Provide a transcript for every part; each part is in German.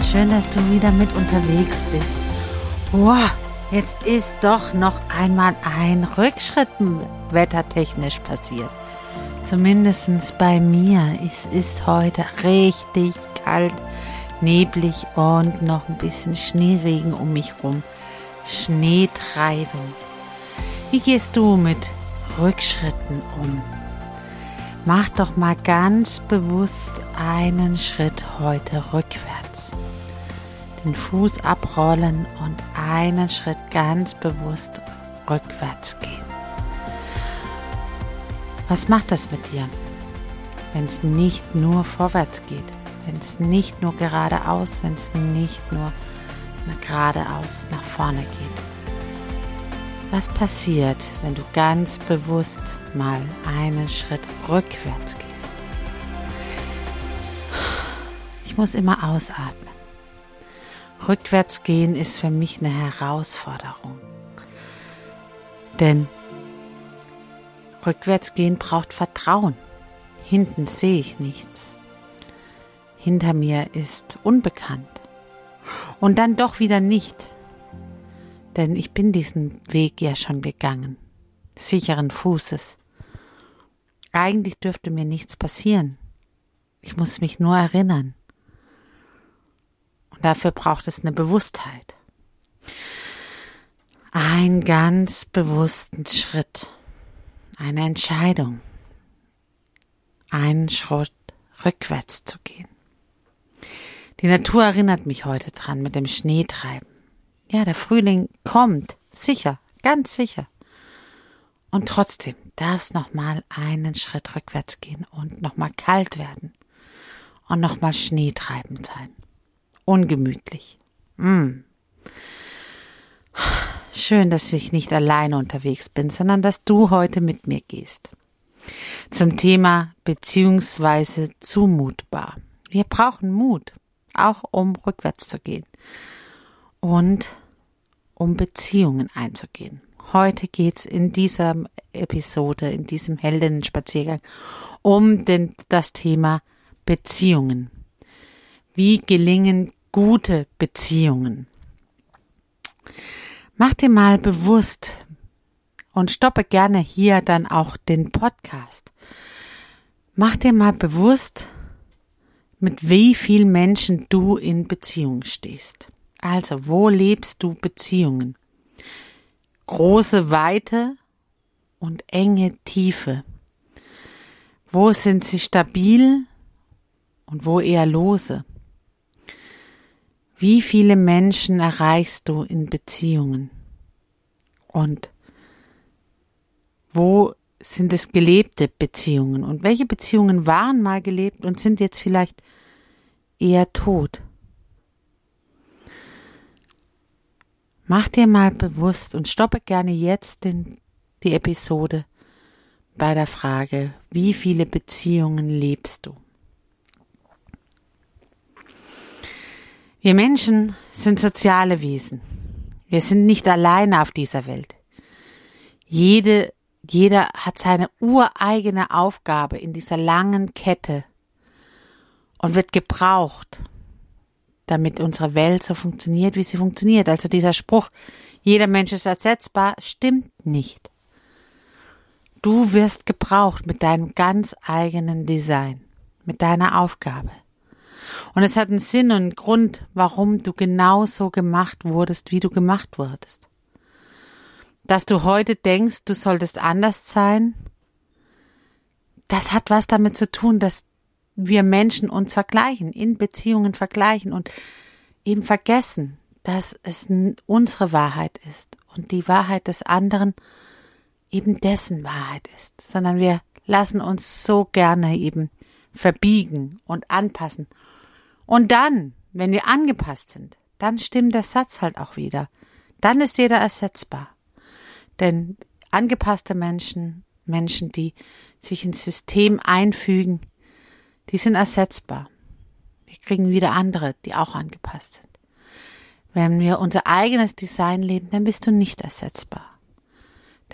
Schön, dass du wieder mit unterwegs bist. Wow, jetzt ist doch noch einmal ein Rückschritt wettertechnisch passiert. Zumindest bei mir. Es ist heute richtig kalt, neblig und noch ein bisschen Schneeregen um mich rum. Schnee treiben. Wie gehst du mit Rückschritten um? Mach doch mal ganz bewusst einen Schritt heute rückwärts den Fuß abrollen und einen Schritt ganz bewusst rückwärts gehen. Was macht das mit dir, wenn es nicht nur vorwärts geht, wenn es nicht nur geradeaus, wenn es nicht nur geradeaus nach vorne geht? Was passiert, wenn du ganz bewusst mal einen Schritt rückwärts gehst? Ich muss immer ausatmen. Rückwärts gehen ist für mich eine Herausforderung. Denn rückwärts gehen braucht Vertrauen. Hinten sehe ich nichts. Hinter mir ist unbekannt. Und dann doch wieder nicht. Denn ich bin diesen Weg ja schon gegangen. Sicheren Fußes. Eigentlich dürfte mir nichts passieren. Ich muss mich nur erinnern. Dafür braucht es eine Bewusstheit. Einen ganz bewussten Schritt, eine Entscheidung, einen Schritt rückwärts zu gehen. Die Natur erinnert mich heute dran mit dem Schneetreiben. Ja, der Frühling kommt, sicher, ganz sicher. Und trotzdem darf es nochmal einen Schritt rückwärts gehen und nochmal kalt werden und nochmal Schneetreiben sein ungemütlich. Mm. Schön, dass ich nicht alleine unterwegs bin, sondern dass du heute mit mir gehst. Zum Thema beziehungsweise zumutbar. Wir brauchen Mut, auch um rückwärts zu gehen und um Beziehungen einzugehen. Heute geht's in dieser Episode, in diesem Heldinnen-Spaziergang um den, das Thema Beziehungen. Wie gelingen gute Beziehungen? Mach dir mal bewusst und stoppe gerne hier dann auch den Podcast. Mach dir mal bewusst, mit wie vielen Menschen du in Beziehung stehst. Also, wo lebst du Beziehungen? Große Weite und enge Tiefe. Wo sind sie stabil und wo eher lose? Wie viele Menschen erreichst du in Beziehungen? Und wo sind es gelebte Beziehungen? Und welche Beziehungen waren mal gelebt und sind jetzt vielleicht eher tot? Mach dir mal bewusst und stoppe gerne jetzt den, die Episode bei der Frage, wie viele Beziehungen lebst du? Wir Menschen sind soziale Wesen. Wir sind nicht alleine auf dieser Welt. Jede, jeder hat seine ureigene Aufgabe in dieser langen Kette und wird gebraucht, damit unsere Welt so funktioniert, wie sie funktioniert. Also dieser Spruch, jeder Mensch ist ersetzbar, stimmt nicht. Du wirst gebraucht mit deinem ganz eigenen Design, mit deiner Aufgabe. Und es hat einen Sinn und einen Grund, warum du genauso gemacht wurdest, wie du gemacht wurdest. Dass du heute denkst, du solltest anders sein, das hat was damit zu tun, dass wir Menschen uns vergleichen, in Beziehungen vergleichen und eben vergessen, dass es unsere Wahrheit ist und die Wahrheit des anderen eben dessen Wahrheit ist, sondern wir lassen uns so gerne eben verbiegen und anpassen. Und dann, wenn wir angepasst sind, dann stimmt der Satz halt auch wieder. Dann ist jeder ersetzbar. Denn angepasste Menschen, Menschen, die sich ins System einfügen, die sind ersetzbar. Wir kriegen wieder andere, die auch angepasst sind. Wenn wir unser eigenes Design leben, dann bist du nicht ersetzbar.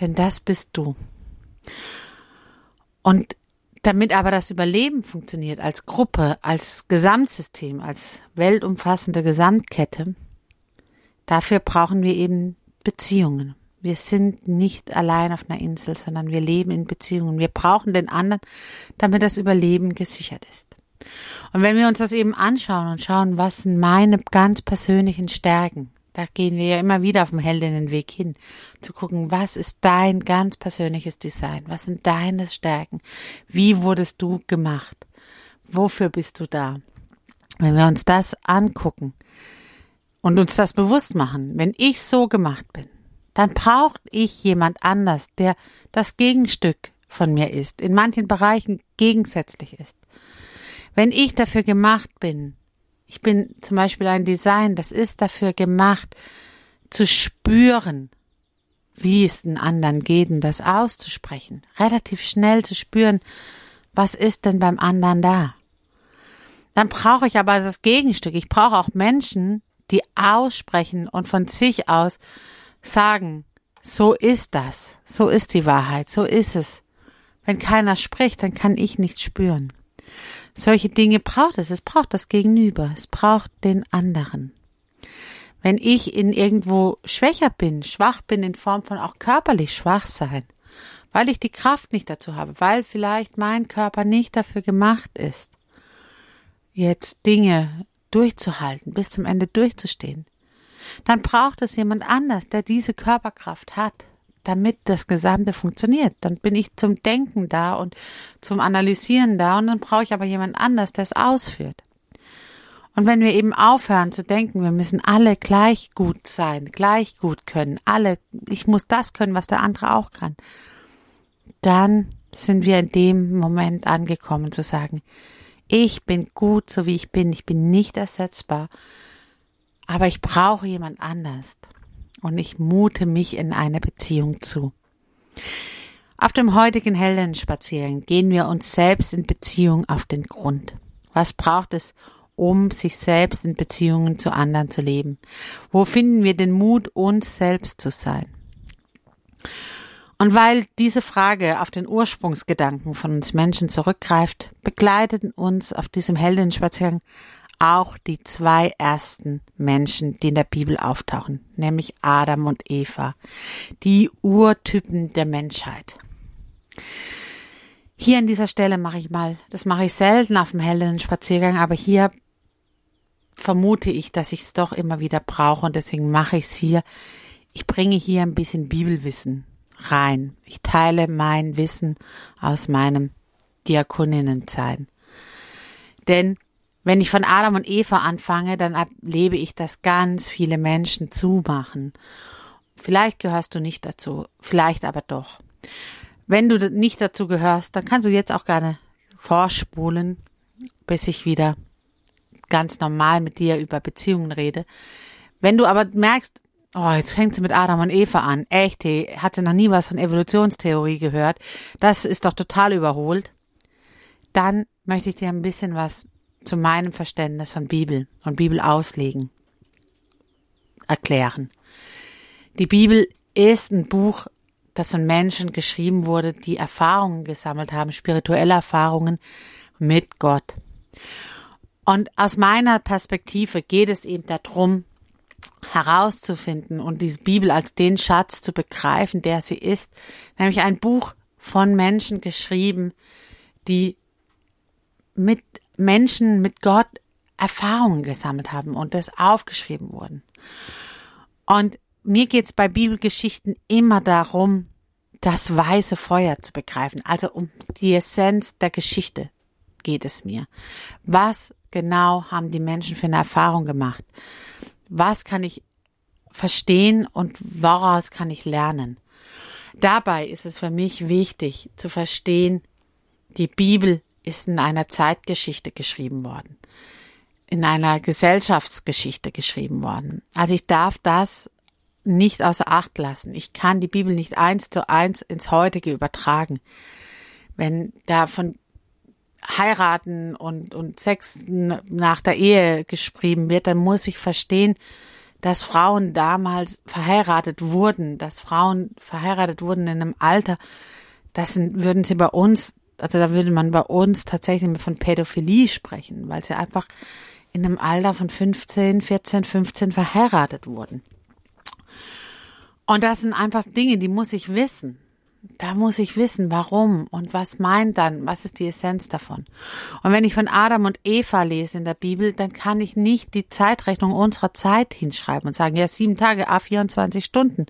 Denn das bist du. Und damit aber das Überleben funktioniert als Gruppe, als Gesamtsystem, als weltumfassende Gesamtkette, dafür brauchen wir eben Beziehungen. Wir sind nicht allein auf einer Insel, sondern wir leben in Beziehungen. Wir brauchen den anderen, damit das Überleben gesichert ist. Und wenn wir uns das eben anschauen und schauen, was sind meine ganz persönlichen Stärken, da gehen wir ja immer wieder auf dem Heldinnenweg hin, zu gucken, was ist dein ganz persönliches Design? Was sind deine Stärken? Wie wurdest du gemacht? Wofür bist du da? Wenn wir uns das angucken und uns das bewusst machen, wenn ich so gemacht bin, dann braucht ich jemand anders, der das Gegenstück von mir ist, in manchen Bereichen gegensätzlich ist. Wenn ich dafür gemacht bin, ich bin zum Beispiel ein Design, das ist dafür gemacht, zu spüren, wie es den anderen geht und das auszusprechen, relativ schnell zu spüren, was ist denn beim anderen da. Dann brauche ich aber das Gegenstück. Ich brauche auch Menschen, die aussprechen und von sich aus sagen, so ist das, so ist die Wahrheit, so ist es. Wenn keiner spricht, dann kann ich nichts spüren. Solche Dinge braucht es, es braucht das Gegenüber, es braucht den anderen. Wenn ich in irgendwo schwächer bin, schwach bin in Form von auch körperlich schwach sein, weil ich die Kraft nicht dazu habe, weil vielleicht mein Körper nicht dafür gemacht ist, jetzt Dinge durchzuhalten, bis zum Ende durchzustehen, dann braucht es jemand anders, der diese Körperkraft hat, damit das Gesamte funktioniert. Dann bin ich zum Denken da und zum Analysieren da und dann brauche ich aber jemand anders, der es ausführt. Und wenn wir eben aufhören zu denken, wir müssen alle gleich gut sein, gleich gut können, alle, ich muss das können, was der andere auch kann, dann sind wir in dem Moment angekommen zu sagen, ich bin gut, so wie ich bin, ich bin nicht ersetzbar, aber ich brauche jemand anders und ich mute mich in eine Beziehung zu. Auf dem heutigen Heldenspaziergang gehen wir uns selbst in Beziehung auf den Grund. Was braucht es, um sich selbst in Beziehungen zu anderen zu leben? Wo finden wir den Mut, uns selbst zu sein? Und weil diese Frage auf den Ursprungsgedanken von uns Menschen zurückgreift, begleiteten uns auf diesem Heldenspaziergang auch die zwei ersten Menschen, die in der Bibel auftauchen, nämlich Adam und Eva, die Urtypen der Menschheit. Hier an dieser Stelle mache ich mal, das mache ich selten auf dem hellen Spaziergang, aber hier vermute ich, dass ich es doch immer wieder brauche und deswegen mache ich es hier. Ich bringe hier ein bisschen Bibelwissen rein. Ich teile mein Wissen aus meinem Diakoninnenzeiten. Denn wenn ich von Adam und Eva anfange, dann erlebe ich, dass ganz viele Menschen zumachen. Vielleicht gehörst du nicht dazu, vielleicht aber doch. Wenn du nicht dazu gehörst, dann kannst du jetzt auch gerne vorspulen, bis ich wieder ganz normal mit dir über Beziehungen rede. Wenn du aber merkst, oh, jetzt fängt sie mit Adam und Eva an, echt, hey, hat sie noch nie was von Evolutionstheorie gehört, das ist doch total überholt, dann möchte ich dir ein bisschen was zu meinem Verständnis von Bibel und Bibel auslegen, erklären. Die Bibel ist ein Buch, das von Menschen geschrieben wurde, die Erfahrungen gesammelt haben, spirituelle Erfahrungen mit Gott. Und aus meiner Perspektive geht es eben darum, herauszufinden und diese Bibel als den Schatz zu begreifen, der sie ist, nämlich ein Buch von Menschen geschrieben, die mit Menschen mit Gott Erfahrungen gesammelt haben und das aufgeschrieben wurden. Und mir geht's bei Bibelgeschichten immer darum, das weiße Feuer zu begreifen, also um die Essenz der Geschichte geht es mir. Was genau haben die Menschen für eine Erfahrung gemacht? Was kann ich verstehen und woraus kann ich lernen? Dabei ist es für mich wichtig zu verstehen, die Bibel ist in einer Zeitgeschichte geschrieben worden, in einer Gesellschaftsgeschichte geschrieben worden. Also ich darf das nicht außer Acht lassen. Ich kann die Bibel nicht eins zu eins ins heutige übertragen. Wenn da von heiraten und, und Sex nach der Ehe geschrieben wird, dann muss ich verstehen, dass Frauen damals verheiratet wurden, dass Frauen verheiratet wurden in einem Alter, das würden sie bei uns, also da würde man bei uns tatsächlich von Pädophilie sprechen, weil sie einfach in einem Alter von 15, 14, 15 verheiratet wurden. Und das sind einfach Dinge, die muss ich wissen da muss ich wissen, warum und was meint dann, was ist die Essenz davon. Und wenn ich von Adam und Eva lese in der Bibel, dann kann ich nicht die Zeitrechnung unserer Zeit hinschreiben und sagen, ja, sieben Tage, a 24 Stunden.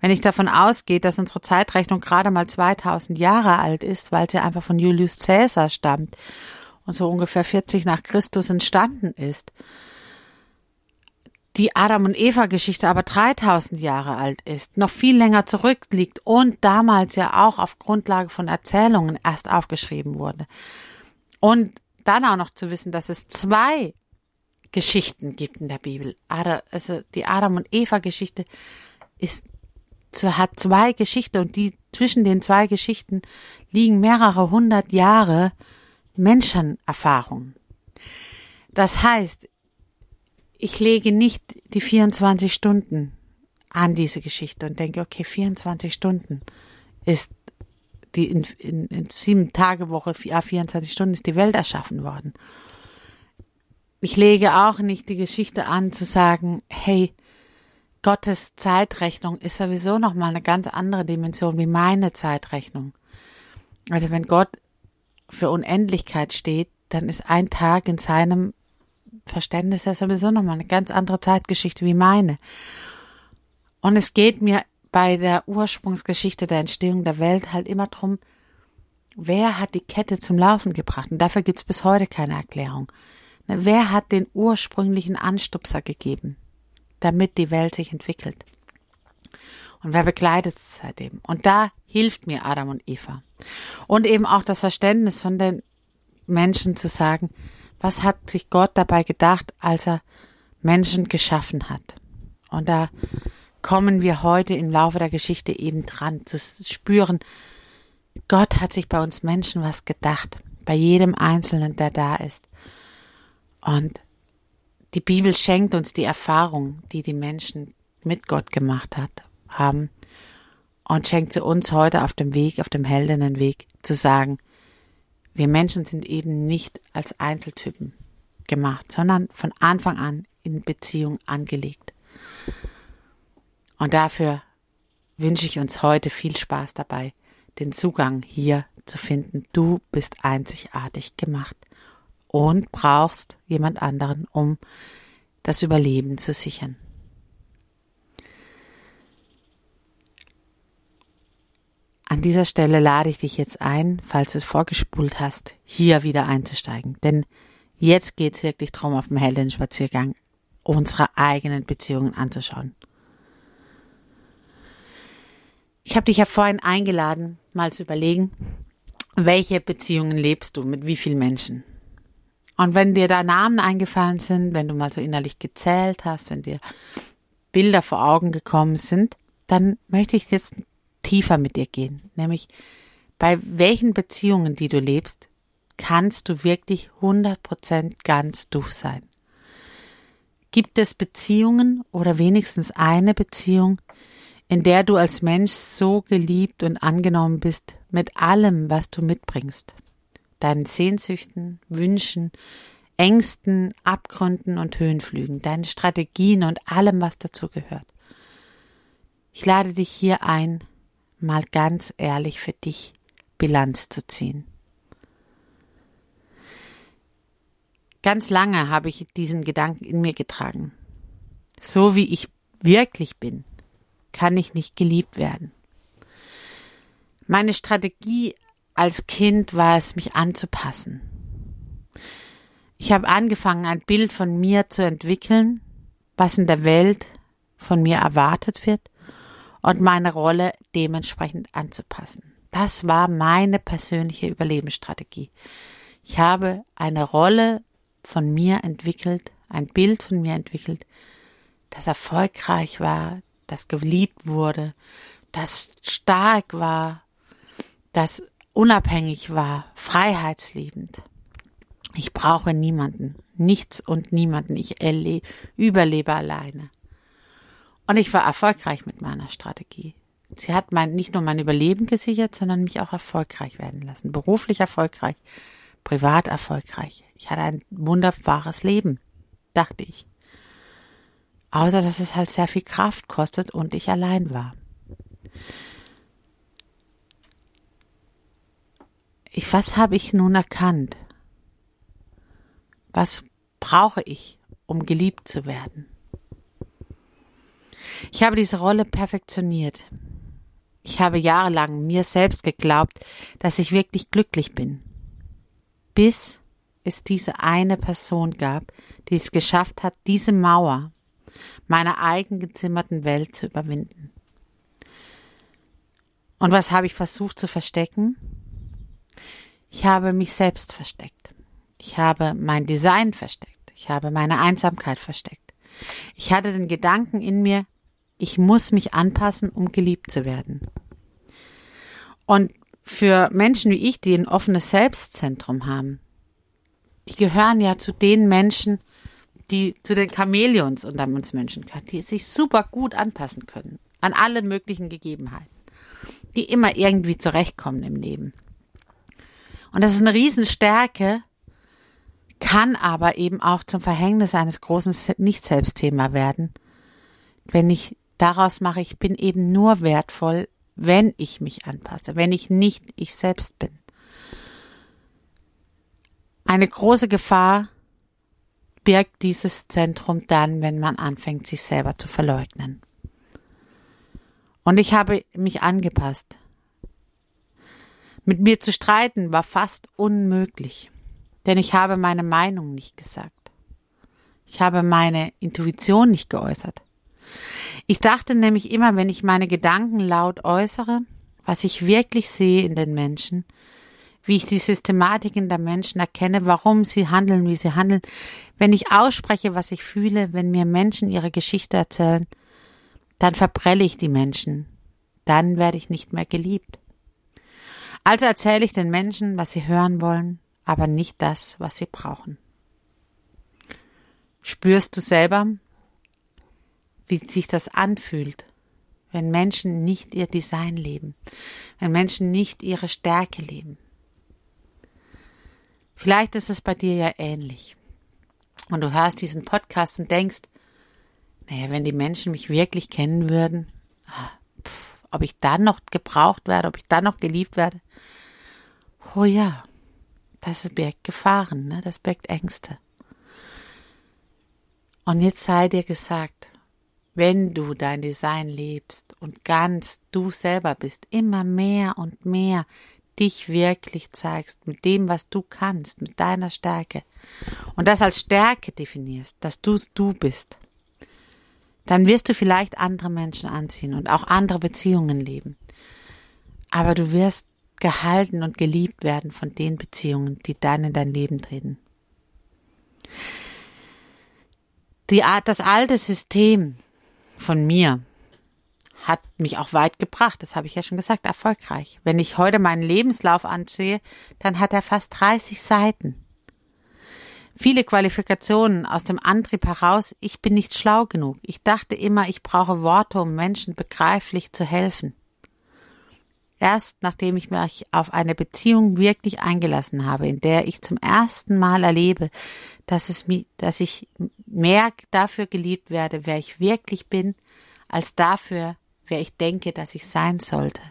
Wenn ich davon ausgehe, dass unsere Zeitrechnung gerade mal 2000 Jahre alt ist, weil sie einfach von Julius Caesar stammt und so ungefähr 40 nach Christus entstanden ist, die Adam und Eva Geschichte aber 3000 Jahre alt ist, noch viel länger zurückliegt und damals ja auch auf Grundlage von Erzählungen erst aufgeschrieben wurde. Und dann auch noch zu wissen, dass es zwei Geschichten gibt in der Bibel. Also die Adam und Eva Geschichte ist hat zwei Geschichten und die zwischen den zwei Geschichten liegen mehrere hundert Jahre Menschenerfahrung. Das heißt, ich lege nicht die 24 Stunden an diese Geschichte und denke, okay, 24 Stunden ist die in, in, in sieben Tage Woche, 24 Stunden ist die Welt erschaffen worden. Ich lege auch nicht die Geschichte an zu sagen, hey, Gottes Zeitrechnung ist sowieso nochmal eine ganz andere Dimension wie meine Zeitrechnung. Also wenn Gott für Unendlichkeit steht, dann ist ein Tag in seinem Verständnis ist sowieso nochmal eine ganz andere Zeitgeschichte wie meine. Und es geht mir bei der Ursprungsgeschichte der Entstehung der Welt halt immer drum, wer hat die Kette zum Laufen gebracht? Und dafür gibt's bis heute keine Erklärung. Ne, wer hat den ursprünglichen Anstupser gegeben, damit die Welt sich entwickelt? Und wer begleitet es seitdem? Und da hilft mir Adam und Eva. Und eben auch das Verständnis von den Menschen zu sagen, was hat sich Gott dabei gedacht, als er Menschen geschaffen hat? Und da kommen wir heute im Laufe der Geschichte eben dran zu spüren, Gott hat sich bei uns Menschen was gedacht, bei jedem Einzelnen, der da ist. Und die Bibel schenkt uns die Erfahrung, die die Menschen mit Gott gemacht hat, haben und schenkt sie uns heute auf dem Weg, auf dem Heldinnenweg zu sagen, wir Menschen sind eben nicht als Einzeltypen gemacht, sondern von Anfang an in Beziehung angelegt. Und dafür wünsche ich uns heute viel Spaß dabei, den Zugang hier zu finden. Du bist einzigartig gemacht und brauchst jemand anderen, um das Überleben zu sichern. An dieser Stelle lade ich dich jetzt ein, falls du es vorgespult hast, hier wieder einzusteigen. Denn jetzt geht es wirklich darum, auf dem Heldenspaziergang unsere eigenen Beziehungen anzuschauen. Ich habe dich ja vorhin eingeladen, mal zu überlegen, welche Beziehungen lebst du, mit wie vielen Menschen? Und wenn dir da Namen eingefallen sind, wenn du mal so innerlich gezählt hast, wenn dir Bilder vor Augen gekommen sind, dann möchte ich jetzt tiefer mit dir gehen, nämlich bei welchen Beziehungen, die du lebst, kannst du wirklich 100% ganz du sein. Gibt es Beziehungen oder wenigstens eine Beziehung, in der du als Mensch so geliebt und angenommen bist mit allem, was du mitbringst? Deinen Sehnsüchten, Wünschen, Ängsten, Abgründen und Höhenflügen, deinen Strategien und allem, was dazu gehört. Ich lade dich hier ein, mal ganz ehrlich für dich Bilanz zu ziehen. Ganz lange habe ich diesen Gedanken in mir getragen. So wie ich wirklich bin, kann ich nicht geliebt werden. Meine Strategie als Kind war es, mich anzupassen. Ich habe angefangen, ein Bild von mir zu entwickeln, was in der Welt von mir erwartet wird und meine Rolle dementsprechend anzupassen. Das war meine persönliche Überlebensstrategie. Ich habe eine Rolle von mir entwickelt, ein Bild von mir entwickelt, das erfolgreich war, das geliebt wurde, das stark war, das unabhängig war, freiheitsliebend. Ich brauche niemanden, nichts und niemanden. Ich überlebe alleine. Und ich war erfolgreich mit meiner Strategie. Sie hat mein, nicht nur mein Überleben gesichert, sondern mich auch erfolgreich werden lassen. Beruflich erfolgreich, privat erfolgreich. Ich hatte ein wunderbares Leben, dachte ich. Außer dass es halt sehr viel Kraft kostet und ich allein war. Ich, was habe ich nun erkannt? Was brauche ich, um geliebt zu werden? Ich habe diese Rolle perfektioniert. Ich habe jahrelang mir selbst geglaubt, dass ich wirklich glücklich bin. Bis es diese eine Person gab, die es geschafft hat, diese Mauer meiner eigen gezimmerten Welt zu überwinden. Und was habe ich versucht zu verstecken? Ich habe mich selbst versteckt. Ich habe mein Design versteckt. Ich habe meine Einsamkeit versteckt. Ich hatte den Gedanken in mir, ich muss mich anpassen, um geliebt zu werden. Und für Menschen wie ich, die ein offenes Selbstzentrum haben, die gehören ja zu den Menschen, die zu den Chamäleons unter uns Menschen gehören, die sich super gut anpassen können an alle möglichen Gegebenheiten, die immer irgendwie zurechtkommen im Leben. Und das ist eine Riesenstärke, kann aber eben auch zum Verhängnis eines großen Nicht-Selbstthema werden, wenn ich daraus mache, ich bin eben nur wertvoll, wenn ich mich anpasse, wenn ich nicht ich selbst bin. Eine große Gefahr birgt dieses Zentrum dann, wenn man anfängt, sich selber zu verleugnen. Und ich habe mich angepasst. Mit mir zu streiten war fast unmöglich, denn ich habe meine Meinung nicht gesagt. Ich habe meine Intuition nicht geäußert. Ich dachte nämlich immer, wenn ich meine Gedanken laut äußere, was ich wirklich sehe in den Menschen, wie ich die Systematiken der Menschen erkenne, warum sie handeln, wie sie handeln, wenn ich ausspreche, was ich fühle, wenn mir Menschen ihre Geschichte erzählen, dann verbrelle ich die Menschen, dann werde ich nicht mehr geliebt. Also erzähle ich den Menschen, was sie hören wollen, aber nicht das, was sie brauchen. Spürst du selber, wie sich das anfühlt, wenn Menschen nicht ihr Design leben, wenn Menschen nicht ihre Stärke leben? Vielleicht ist es bei dir ja ähnlich. Und du hörst diesen Podcast und denkst, naja, wenn die Menschen mich wirklich kennen würden, ah, pff, ob ich dann noch gebraucht werde, ob ich dann noch geliebt werde. Oh ja, das birgt Gefahren, ne? das birgt Ängste. Und jetzt sei dir gesagt, wenn du dein Design lebst und ganz du selber bist, immer mehr und mehr dich wirklich zeigst, mit dem, was du kannst, mit deiner Stärke, und das als Stärke definierst, dass du du bist, dann wirst du vielleicht andere Menschen anziehen und auch andere Beziehungen leben. Aber du wirst gehalten und geliebt werden von den Beziehungen, die dann in dein Leben treten. Die Art, das alte System von mir hat mich auch weit gebracht. Das habe ich ja schon gesagt, erfolgreich. Wenn ich heute meinen Lebenslauf ansehe, dann hat er fast 30 Seiten viele Qualifikationen aus dem Antrieb heraus, ich bin nicht schlau genug. Ich dachte immer, ich brauche Worte, um Menschen begreiflich zu helfen. Erst nachdem ich mich auf eine Beziehung wirklich eingelassen habe, in der ich zum ersten Mal erlebe, dass es mich, dass ich mehr dafür geliebt werde, wer ich wirklich bin, als dafür, wer ich denke, dass ich sein sollte.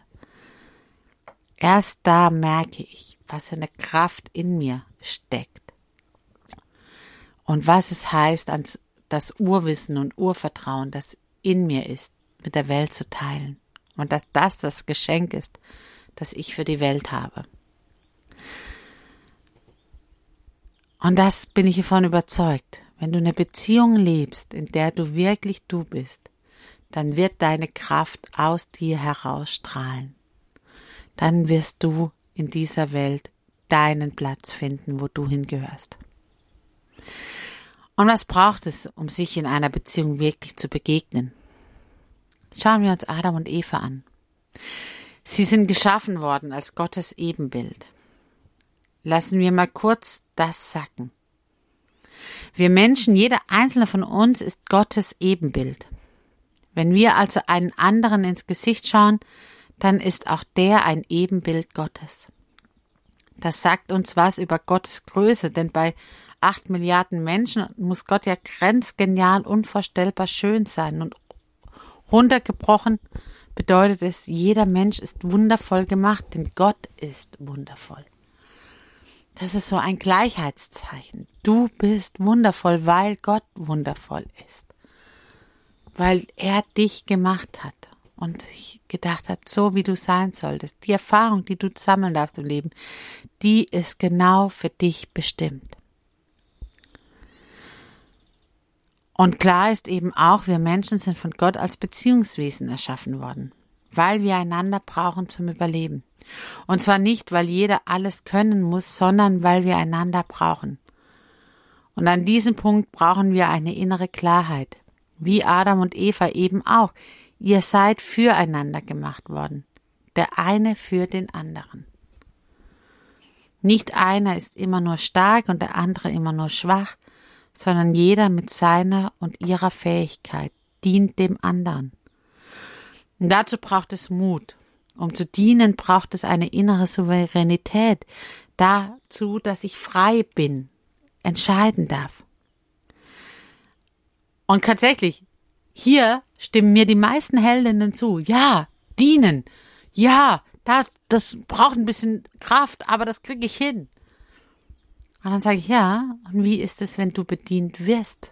Erst da merke ich, was für eine Kraft in mir steckt. und was es heißt, das Urwissen und Urvertrauen, das in mir ist, mit der Welt zu teilen. Und dass das das Geschenk ist, das ich für die Welt habe. Und das bin ich davon überzeugt. Wenn du eine Beziehung lebst, in der du wirklich du bist, dann wird deine Kraft aus dir herausstrahlen. Dann wirst du in dieser Welt deinen Platz finden, wo du hingehörst. Und was braucht es, um sich in einer Beziehung wirklich zu begegnen? Schauen wir uns Adam und Eva an. Sie sind geschaffen worden als Gottes Ebenbild. Lassen wir mal kurz das sacken. Wir Menschen, jeder einzelne von uns ist Gottes Ebenbild. Wenn wir also einen anderen ins Gesicht schauen, dann ist auch der ein Ebenbild Gottes. Das sagt uns was über Gottes Größe, denn bei acht Milliarden Menschen muss Gott ja grenzgenial, unvorstellbar schön sein. Und runtergebrochen bedeutet es, jeder Mensch ist wundervoll gemacht, denn Gott ist wundervoll. Das ist so ein Gleichheitszeichen. Du bist wundervoll, weil Gott wundervoll ist. Weil er dich gemacht hat und sich gedacht hat, so wie du sein solltest. Die Erfahrung, die du sammeln darfst im Leben, die ist genau für dich bestimmt. Und klar ist eben auch, wir Menschen sind von Gott als Beziehungswesen erschaffen worden, weil wir einander brauchen zum Überleben. Und zwar nicht, weil jeder alles können muss, sondern weil wir einander brauchen. Und an diesem Punkt brauchen wir eine innere Klarheit, wie Adam und Eva eben auch. Ihr seid füreinander gemacht worden, der eine für den anderen. Nicht einer ist immer nur stark und der andere immer nur schwach, sondern jeder mit seiner und ihrer Fähigkeit dient dem anderen. Und dazu braucht es Mut um zu dienen, braucht es eine innere Souveränität dazu, dass ich frei bin, entscheiden darf. Und tatsächlich, hier stimmen mir die meisten Heldinnen zu. Ja, dienen. Ja, das, das braucht ein bisschen Kraft, aber das kriege ich hin. Und dann sage ich, ja, und wie ist es, wenn du bedient wirst?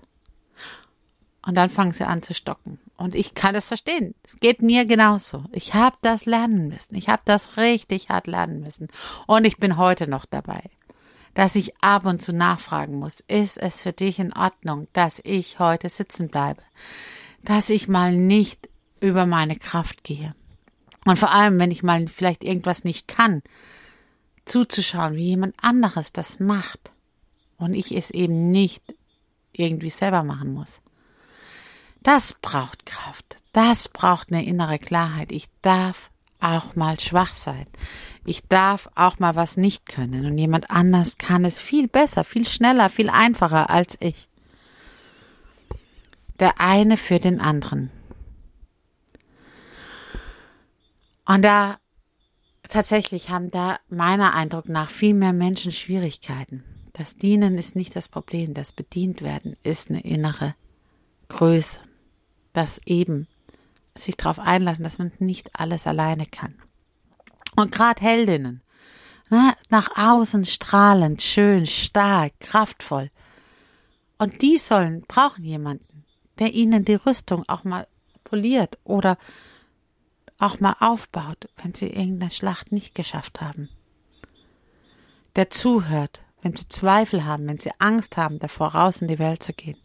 Und dann fangen sie an zu stocken. Und ich kann das verstehen. Es geht mir genauso. Ich habe das lernen müssen. Ich habe das richtig hart lernen müssen. Und ich bin heute noch dabei, dass ich ab und zu nachfragen muss, ist es für dich in Ordnung, dass ich heute sitzen bleibe? Dass ich mal nicht über meine Kraft gehe. Und vor allem, wenn ich mal vielleicht irgendwas nicht kann, zuzuschauen, wie jemand anderes das macht. Und ich es eben nicht irgendwie selber machen muss. Das braucht Kraft. Das braucht eine innere Klarheit. Ich darf auch mal schwach sein. Ich darf auch mal was nicht können. Und jemand anders kann es viel besser, viel schneller, viel einfacher als ich. Der eine für den anderen. Und da tatsächlich haben da meiner Eindruck nach viel mehr Menschen Schwierigkeiten. Das Dienen ist nicht das Problem, das bedient werden ist eine innere Größe das eben sich darauf einlassen, dass man nicht alles alleine kann. Und gerade Heldinnen, ne, nach außen strahlend, schön, stark, kraftvoll. Und die sollen, brauchen jemanden, der ihnen die Rüstung auch mal poliert oder auch mal aufbaut, wenn sie irgendeine Schlacht nicht geschafft haben. Der zuhört, wenn sie Zweifel haben, wenn sie Angst haben, davor raus in die Welt zu gehen.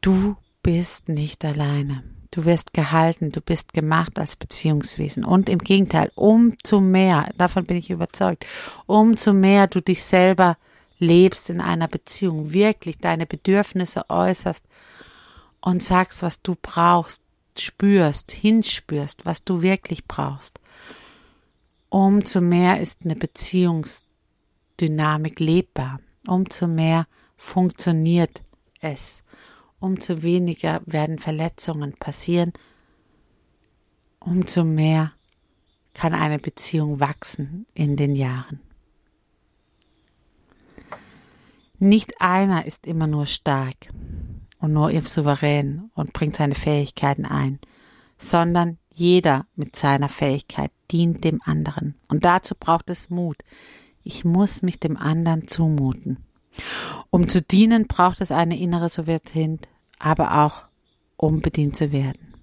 Du bist nicht alleine. Du wirst gehalten, du bist gemacht als Beziehungswesen. Und im Gegenteil, umso mehr, davon bin ich überzeugt, umso mehr du dich selber lebst in einer Beziehung, wirklich deine Bedürfnisse äußerst und sagst, was du brauchst, spürst, hinspürst, was du wirklich brauchst, umso mehr ist eine Beziehungsdynamik lebbar, umso mehr funktioniert es umso weniger werden Verletzungen passieren, umso mehr kann eine Beziehung wachsen in den Jahren. Nicht einer ist immer nur stark und nur souverän und bringt seine Fähigkeiten ein, sondern jeder mit seiner Fähigkeit dient dem anderen. Und dazu braucht es Mut, Ich muss mich dem anderen zumuten. Um zu dienen, braucht es eine innere Souveränität, aber auch um bedient zu werden.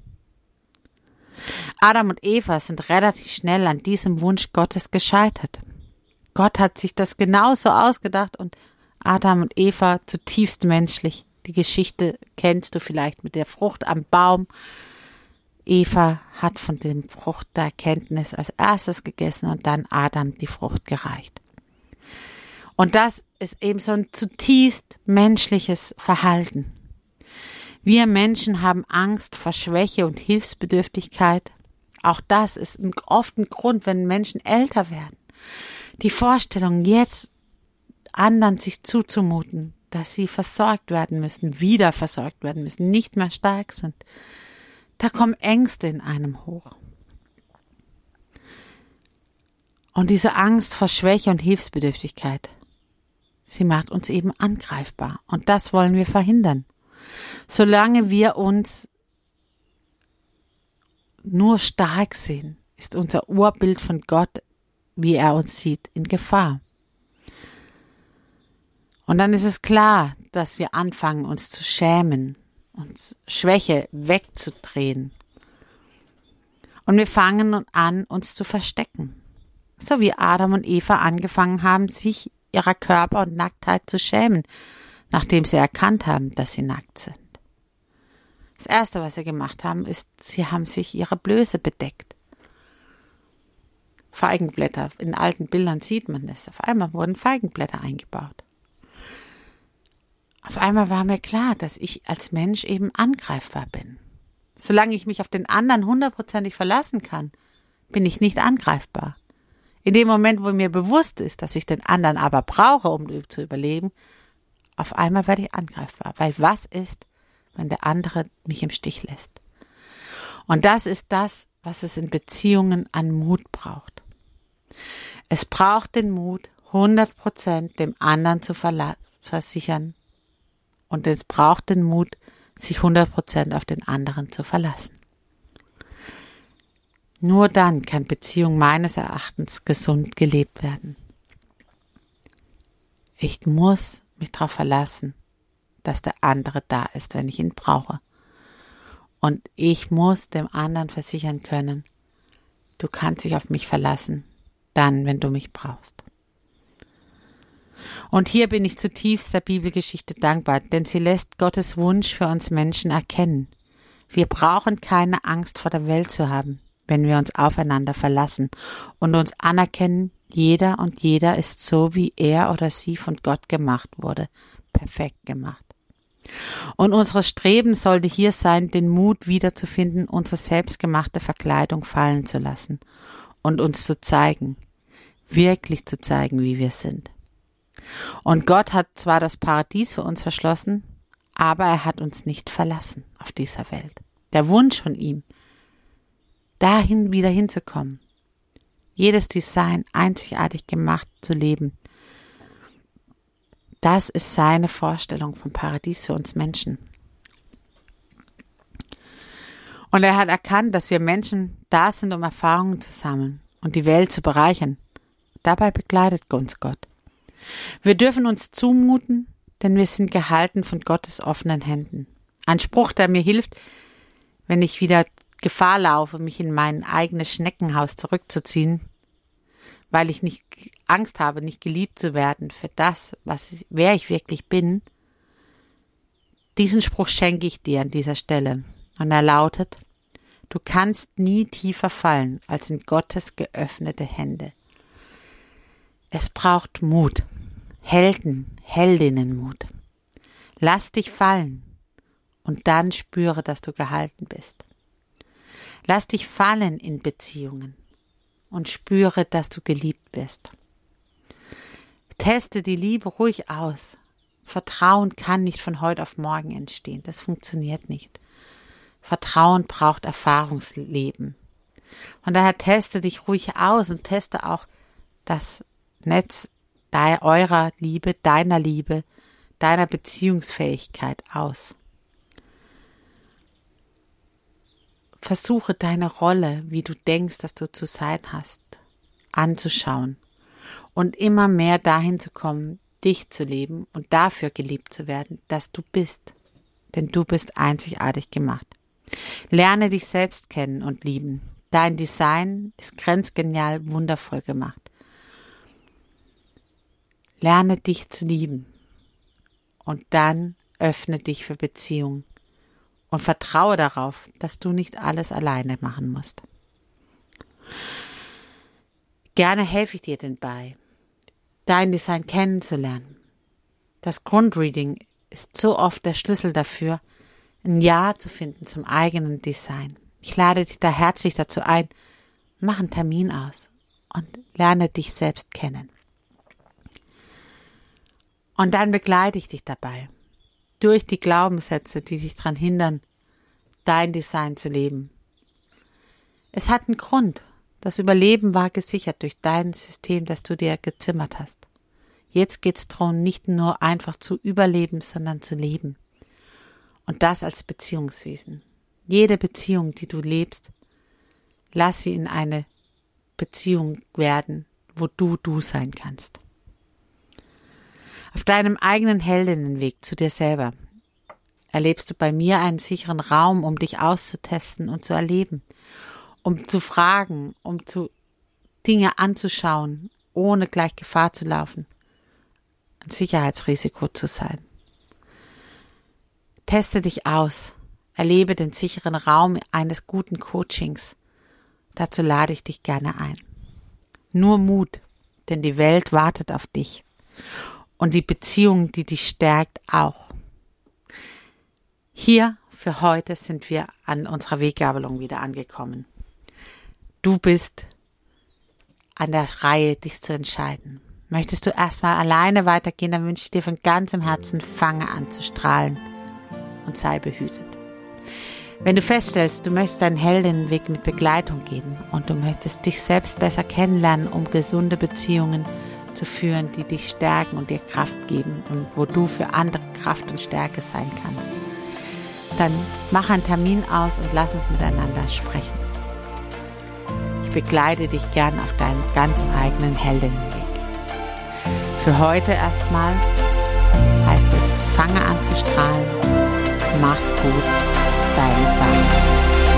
Adam und Eva sind relativ schnell an diesem Wunsch Gottes gescheitert. Gott hat sich das genauso ausgedacht und Adam und Eva zutiefst menschlich. Die Geschichte kennst du vielleicht mit der Frucht am Baum. Eva hat von dem Frucht der Erkenntnis als erstes gegessen und dann Adam die Frucht gereicht. Und das ist eben so ein zutiefst menschliches Verhalten. Wir Menschen haben Angst vor Schwäche und Hilfsbedürftigkeit. Auch das ist oft ein Grund, wenn Menschen älter werden. Die Vorstellung, jetzt anderen sich zuzumuten, dass sie versorgt werden müssen, wieder versorgt werden müssen, nicht mehr stark sind. Da kommen Ängste in einem hoch. Und diese Angst vor Schwäche und Hilfsbedürftigkeit, sie macht uns eben angreifbar. Und das wollen wir verhindern. Solange wir uns nur stark sehen, ist unser Urbild von Gott, wie er uns sieht, in Gefahr. Und dann ist es klar, dass wir anfangen, uns zu schämen, uns Schwäche wegzudrehen. Und wir fangen an, uns zu verstecken. So wie Adam und Eva angefangen haben, sich ihrer Körper und Nacktheit zu schämen, nachdem sie erkannt haben, dass sie nackt sind. Das Erste, was sie gemacht haben, ist, sie haben sich ihre Blöße bedeckt. Feigenblätter, in alten Bildern sieht man das. Auf einmal wurden Feigenblätter eingebaut. Auf einmal war mir klar, dass ich als Mensch eben angreifbar bin. Solange ich mich auf den anderen hundertprozentig verlassen kann, bin ich nicht angreifbar. In dem Moment, wo mir bewusst ist, dass ich den anderen aber brauche, um zu überleben, auf einmal werde ich angreifbar. Weil was ist, wenn der andere mich im Stich lässt? Und das ist das, was es in Beziehungen an Mut braucht. Es braucht den Mut, 100 Prozent dem anderen zu versichern, und es braucht den Mut, sich 100% auf den anderen zu verlassen. Nur dann kann Beziehung meines Erachtens gesund gelebt werden. Ich muss mich darauf verlassen, dass der andere da ist, wenn ich ihn brauche. Und ich muss dem anderen versichern können, du kannst dich auf mich verlassen, dann, wenn du mich brauchst. Und hier bin ich zutiefst der Bibelgeschichte dankbar, denn sie lässt Gottes Wunsch für uns Menschen erkennen. Wir brauchen keine Angst vor der Welt zu haben, wenn wir uns aufeinander verlassen und uns anerkennen, jeder und jeder ist so, wie er oder sie von Gott gemacht wurde, perfekt gemacht. Und unser Streben sollte hier sein, den Mut wiederzufinden, unsere selbstgemachte Verkleidung fallen zu lassen und uns zu zeigen, wirklich zu zeigen, wie wir sind. Und Gott hat zwar das Paradies für uns verschlossen, aber er hat uns nicht verlassen auf dieser Welt. Der Wunsch von ihm, dahin wieder hinzukommen, jedes Design einzigartig gemacht zu leben, das ist seine Vorstellung vom Paradies für uns Menschen. Und er hat erkannt, dass wir Menschen da sind, um Erfahrungen zu sammeln und die Welt zu bereichern. Dabei begleitet uns Gott. Wir dürfen uns zumuten, denn wir sind gehalten von Gottes offenen Händen. Ein Spruch, der mir hilft, wenn ich wieder Gefahr laufe, mich in mein eigenes Schneckenhaus zurückzuziehen, weil ich nicht Angst habe, nicht geliebt zu werden für das, was wer ich wirklich bin. Diesen Spruch schenke ich dir an dieser Stelle. Und er lautet, du kannst nie tiefer fallen als in Gottes geöffnete Hände. Es braucht Mut, Helden, Heldinnenmut. Lass dich fallen und dann spüre, dass du gehalten bist. Lass dich fallen in Beziehungen und spüre, dass du geliebt bist. Teste die Liebe ruhig aus. Vertrauen kann nicht von heute auf morgen entstehen. Das funktioniert nicht. Vertrauen braucht Erfahrungsleben. Von daher teste dich ruhig aus und teste auch das Netz de eurer Liebe, deiner Liebe, deiner Beziehungsfähigkeit aus. Versuche deine Rolle, wie du denkst, dass du zu sein hast, anzuschauen und immer mehr dahin zu kommen, dich zu leben und dafür geliebt zu werden, dass du bist. Denn du bist einzigartig gemacht. Lerne dich selbst kennen und lieben. Dein Design ist grenzgenial wundervoll gemacht. Lerne dich zu lieben. Und dann öffne dich für Beziehungen. Und vertraue darauf, dass du nicht alles alleine machen musst. Gerne helfe ich dir denn bei, dein Design kennenzulernen. Das Grundreading ist so oft der Schlüssel dafür, ein Ja zu finden zum eigenen Design. Ich lade dich da herzlich dazu ein, mach einen Termin aus und lerne dich selbst kennen. Und dann begleite ich dich dabei durch die Glaubenssätze, die dich daran hindern, dein Design zu leben. Es hat einen Grund. Das Überleben war gesichert durch dein System, das du dir gezimmert hast. Jetzt geht's darum, nicht nur einfach zu überleben, sondern zu leben. Und das als Beziehungswesen. Jede Beziehung, die du lebst, lass sie in eine Beziehung werden, wo du du sein kannst. Auf deinem eigenen Heldinnenweg zu dir selber erlebst du bei mir einen sicheren Raum, um dich auszutesten und zu erleben, um zu fragen, um zu Dinge anzuschauen, ohne gleich Gefahr zu laufen, ein Sicherheitsrisiko zu sein. Teste dich aus, erlebe den sicheren Raum eines guten Coachings. Dazu lade ich dich gerne ein. Nur Mut, denn die Welt wartet auf dich und die Beziehung, die dich stärkt, auch. Hier für heute sind wir an unserer Weggabelung wieder angekommen. Du bist an der Reihe, dich zu entscheiden. Möchtest du erstmal alleine weitergehen, dann wünsche ich dir von ganzem Herzen, fange an zu strahlen und sei behütet. Wenn du feststellst, du möchtest deinen Heldinnenweg mit Begleitung gehen und du möchtest dich selbst besser kennenlernen, um gesunde Beziehungen zu führen, die dich stärken und dir Kraft geben und wo du für andere Kraft und Stärke sein kannst, dann mach einen Termin aus und lass uns miteinander sprechen. Ich begleite dich gern auf deinem ganz eigenen Heldinnenweg. Für heute erstmal heißt es, fange an zu strahlen. Mach's gut, deine Sarah.